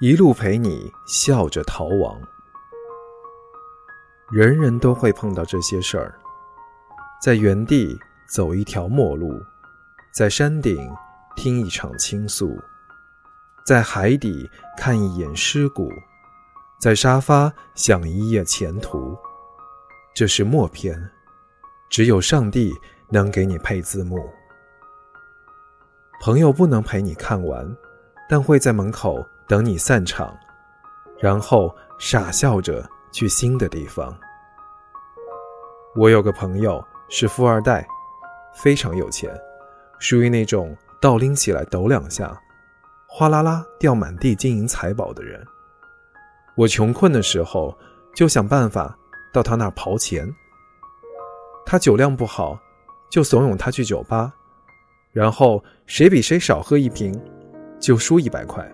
一路陪你笑着逃亡。人人都会碰到这些事儿，在原地走一条陌路，在山顶听一场倾诉，在海底看一眼尸骨，在沙发想一夜前途。这是默片，只有上帝能给你配字幕。朋友不能陪你看完，但会在门口。等你散场，然后傻笑着去新的地方。我有个朋友是富二代，非常有钱，属于那种倒拎起来抖两下，哗啦啦掉满地金银财宝的人。我穷困的时候就想办法到他那儿刨钱。他酒量不好，就怂恿他去酒吧，然后谁比谁少喝一瓶，就输一百块。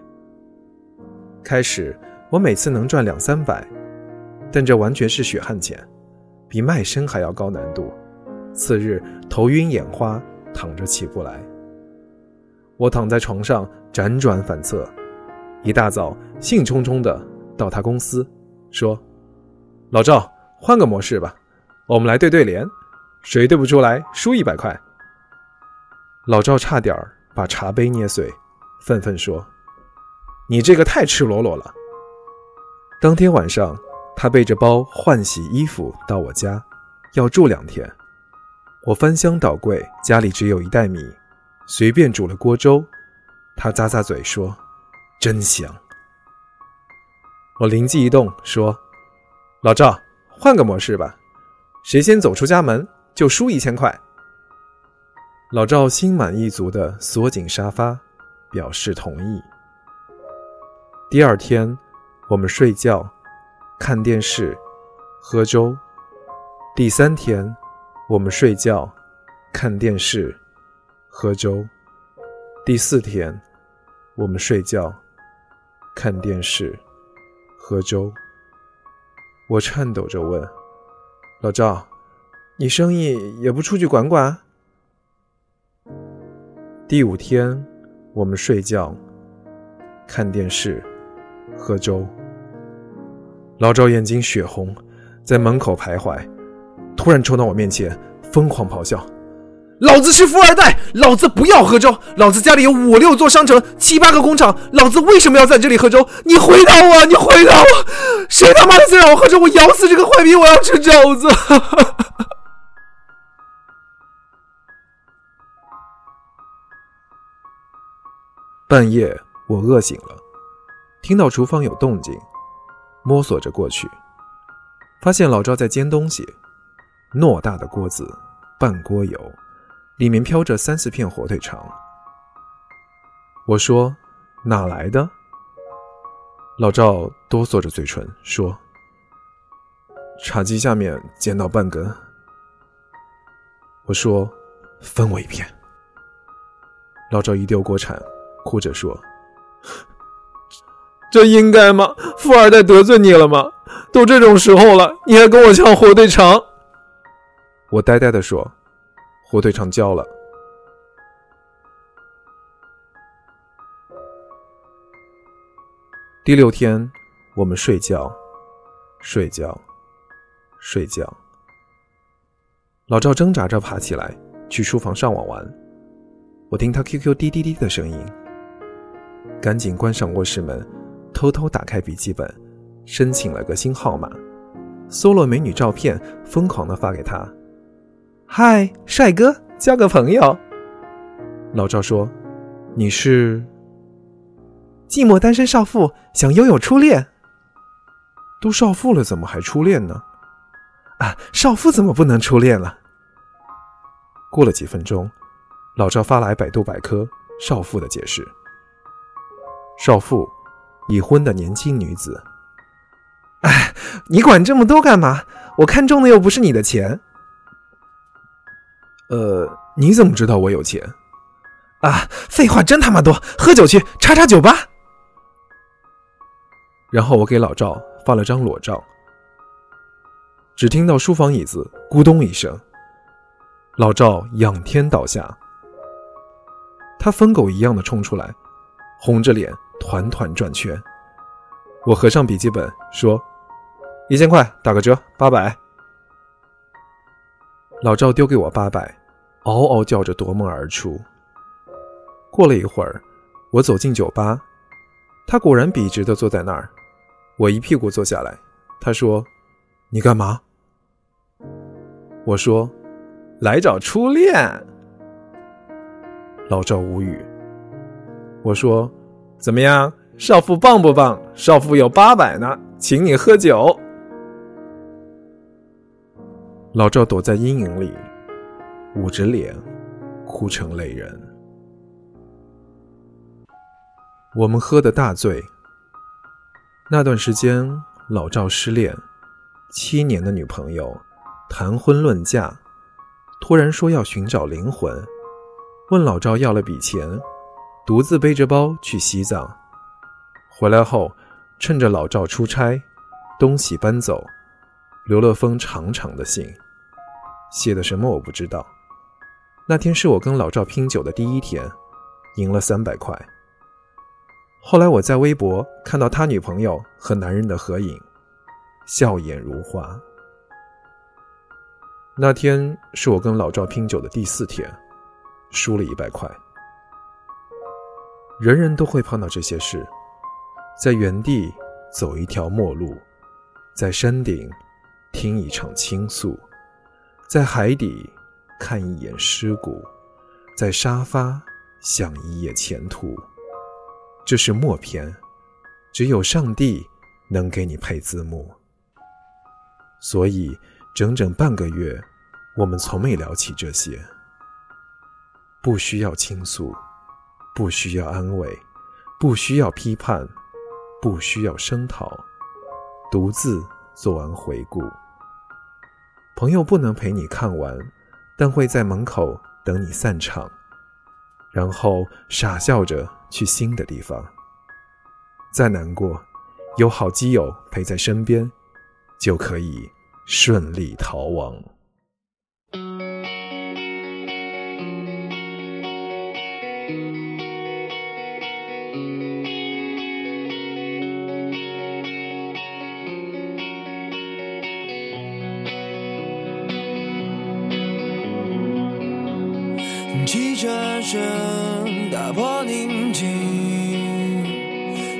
开始，我每次能赚两三百，但这完全是血汗钱，比卖身还要高难度。次日头晕眼花，躺着起不来。我躺在床上辗转反侧，一大早兴冲冲的到他公司，说：“老赵，换个模式吧，我们来对对联，谁对不出来输一百块。”老赵差点把茶杯捏碎，愤愤说。你这个太赤裸裸了。当天晚上，他背着包换洗衣服到我家，要住两天。我翻箱倒柜，家里只有一袋米，随便煮了锅粥。他咂咂嘴说：“真香。”我灵机一动说：“老赵，换个模式吧，谁先走出家门就输一千块。”老赵心满意足地缩紧沙发，表示同意。第二天，我们睡觉、看电视、喝粥。第三天，我们睡觉、看电视、喝粥。第四天，我们睡觉、看电视、喝粥。我颤抖着问：“老赵，你生意也不出去管管？”第五天，我们睡觉、看电视。喝粥，老赵眼睛血红，在门口徘徊，突然冲到我面前，疯狂咆哮：“老子是富二代，老子不要喝粥！老子家里有五六座商城，七八个工厂，老子为什么要在这里喝粥？你回答我！你回答我！谁他妈的再让我喝粥，我咬死这个坏逼！我要吃饺子！” 半夜，我饿醒了。听到厨房有动静，摸索着过去，发现老赵在煎东西。偌大的锅子，半锅油，里面飘着三四片火腿肠。我说：“哪来的？”老赵哆嗦着嘴唇说：“茶几下面捡到半根。”我说：“分我一片。”老赵一丢锅铲，哭着说。这应该吗？富二代得罪你了吗？都这种时候了，你还跟我抢火腿肠？我呆呆地说：“火腿肠焦了。”第六天，我们睡觉，睡觉，睡觉。老赵挣扎着爬起来，去书房上网玩。我听他 QQ 滴滴滴的声音，赶紧关上卧室门。偷偷打开笔记本，申请了个新号码，搜了美女照片，疯狂的发给他。嗨，帅哥，交个朋友。老赵说：“你是寂寞单身少妇，想拥有初恋。都少妇了，怎么还初恋呢？啊，少妇怎么不能初恋了？”过了几分钟，老赵发来百度百科少妇的解释：少妇。已婚的年轻女子，哎，你管这么多干嘛？我看中的又不是你的钱。呃，你怎么知道我有钱？啊，废话真他妈多！喝酒去，叉叉酒吧。然后我给老赵发了张裸照，只听到书房椅子咕咚一声，老赵仰天倒下，他疯狗一样的冲出来，红着脸。团团转圈，我合上笔记本说：“一千块，打个折，八百。”老赵丢给我八百，嗷嗷叫着夺门而出。过了一会儿，我走进酒吧，他果然笔直的坐在那儿。我一屁股坐下来，他说：“你干嘛？”我说：“来找初恋。”老赵无语。我说：“怎么样，少妇棒不棒？少妇有八百呢，请你喝酒。”老赵躲在阴影里，捂着脸，哭成泪人。我们喝的大醉。那段时间，老赵失恋，七年的女朋友谈婚论嫁，突然说要寻找灵魂，问老赵要了笔钱，独自背着包去西藏。回来后，趁着老赵出差，东西搬走，留了封长长的信。写的什么我不知道。那天是我跟老赵拼酒的第一天，赢了三百块。后来我在微博看到他女朋友和男人的合影，笑颜如花。那天是我跟老赵拼酒的第四天，输了一百块。人人都会碰到这些事，在原地走一条陌路，在山顶听一场倾诉。在海底看一眼尸骨，在沙发想一夜前途。这是默片，只有上帝能给你配字幕。所以整整半个月，我们从没聊起这些。不需要倾诉，不需要安慰，不需要批判，不需要声讨，独自做完回顾。朋友不能陪你看完，但会在门口等你散场，然后傻笑着去新的地方。再难过，有好基友陪在身边，就可以顺利逃亡。汽车声打破宁静，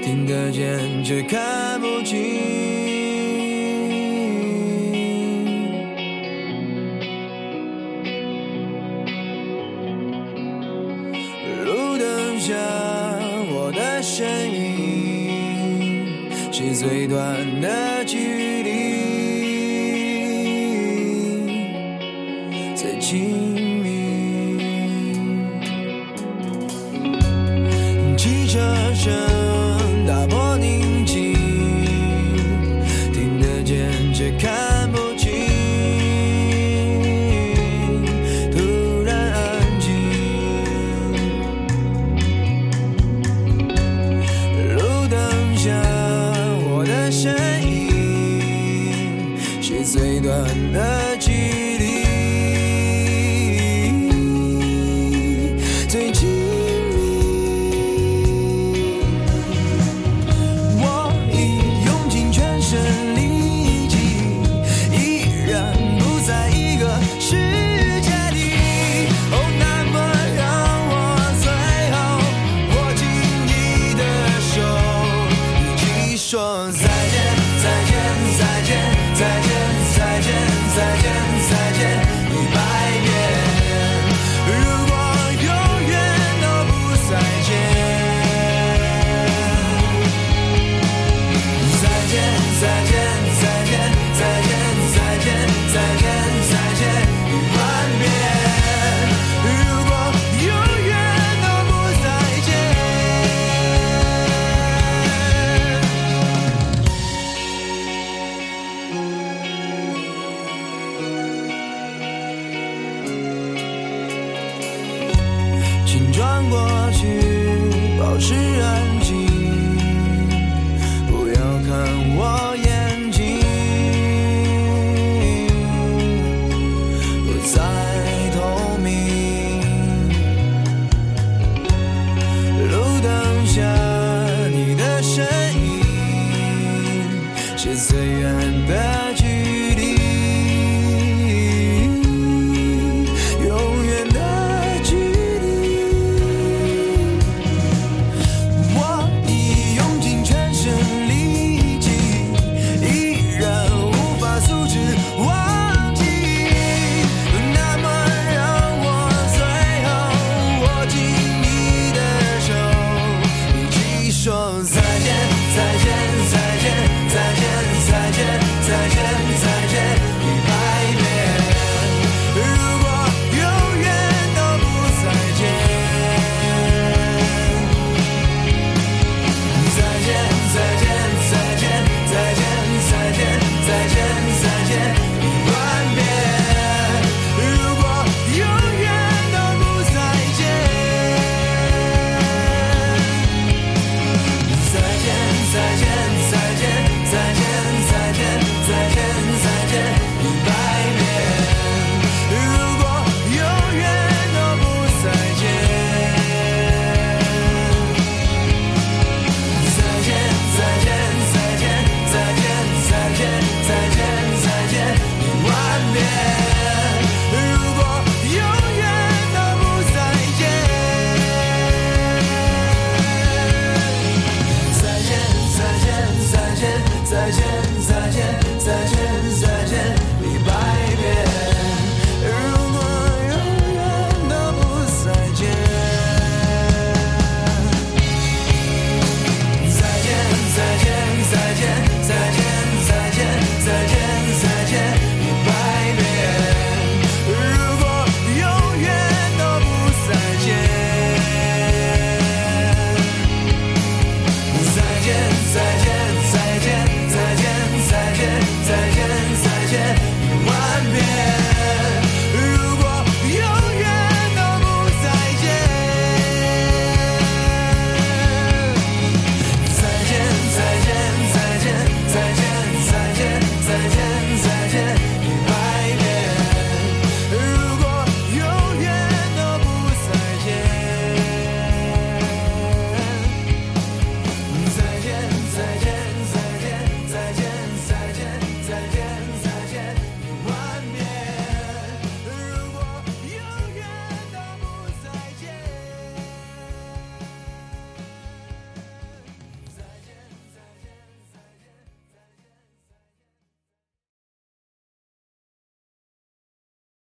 听得见却看不清。路灯下我的身影，是最短的距离，最近。请转过去，保持安静，不要看我眼睛，不再透明。路灯下你的身影，是最远的距离。